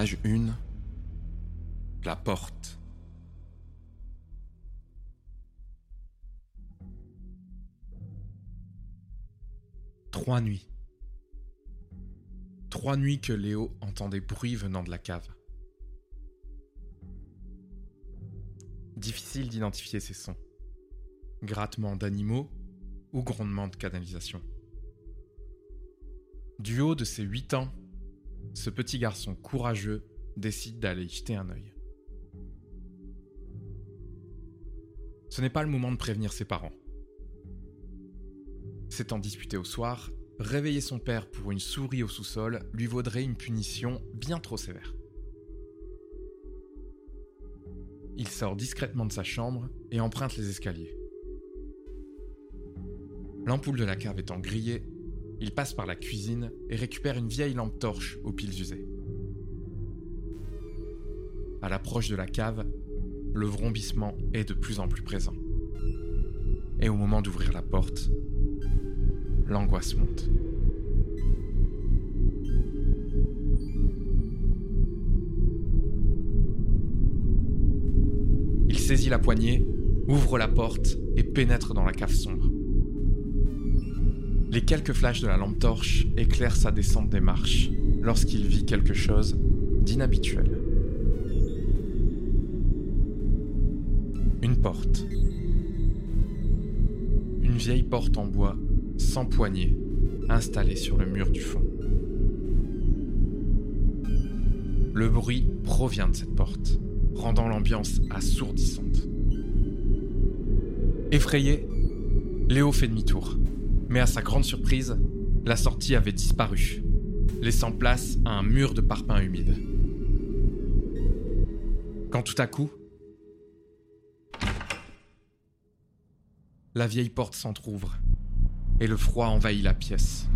Page 1. La porte. Trois nuits. Trois nuits que Léo entend des bruits venant de la cave. Difficile d'identifier ces sons. Grattement d'animaux ou grondement de canalisation. Du haut de ses huit ans, ce petit garçon courageux décide d'aller jeter un œil. Ce n'est pas le moment de prévenir ses parents. S'étant disputé au soir, réveiller son père pour une souris au sous-sol lui vaudrait une punition bien trop sévère. Il sort discrètement de sa chambre et emprunte les escaliers. L'ampoule de la cave étant grillée, il passe par la cuisine et récupère une vieille lampe torche aux piles usées. À l'approche de la cave, le vrombissement est de plus en plus présent. Et au moment d'ouvrir la porte, l'angoisse monte. Il saisit la poignée, ouvre la porte et pénètre dans la cave sombre. Les quelques flashs de la lampe torche éclairent sa descente des marches lorsqu'il vit quelque chose d'inhabituel. Une porte. Une vieille porte en bois, sans poignée, installée sur le mur du fond. Le bruit provient de cette porte, rendant l'ambiance assourdissante. Effrayé, Léo fait demi-tour. Mais à sa grande surprise, la sortie avait disparu, laissant place à un mur de parpaings humides. Quand tout à coup, la vieille porte s'entr'ouvre et le froid envahit la pièce.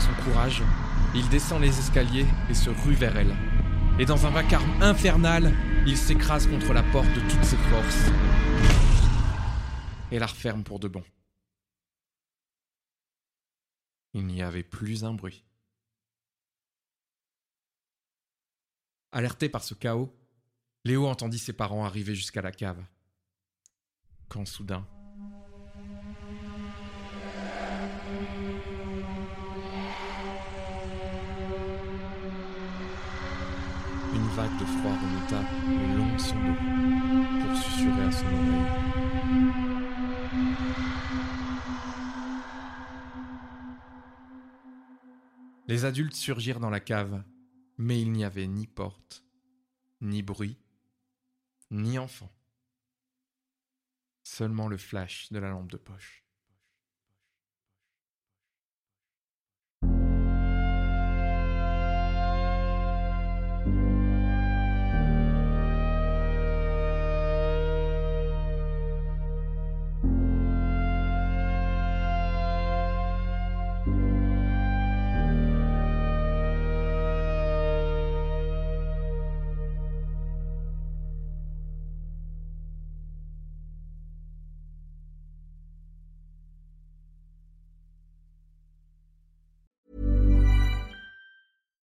Son courage, il descend les escaliers et se rue vers elle. Et dans un vacarme infernal, il s'écrase contre la porte de toutes ses forces et la referme pour de bon. Il n'y avait plus un bruit. Alerté par ce chaos, Léo entendit ses parents arriver jusqu'à la cave. Quand soudain, Les adultes surgirent dans la cave, mais il n'y avait ni porte, ni bruit, ni enfant. Seulement le flash de la lampe de poche.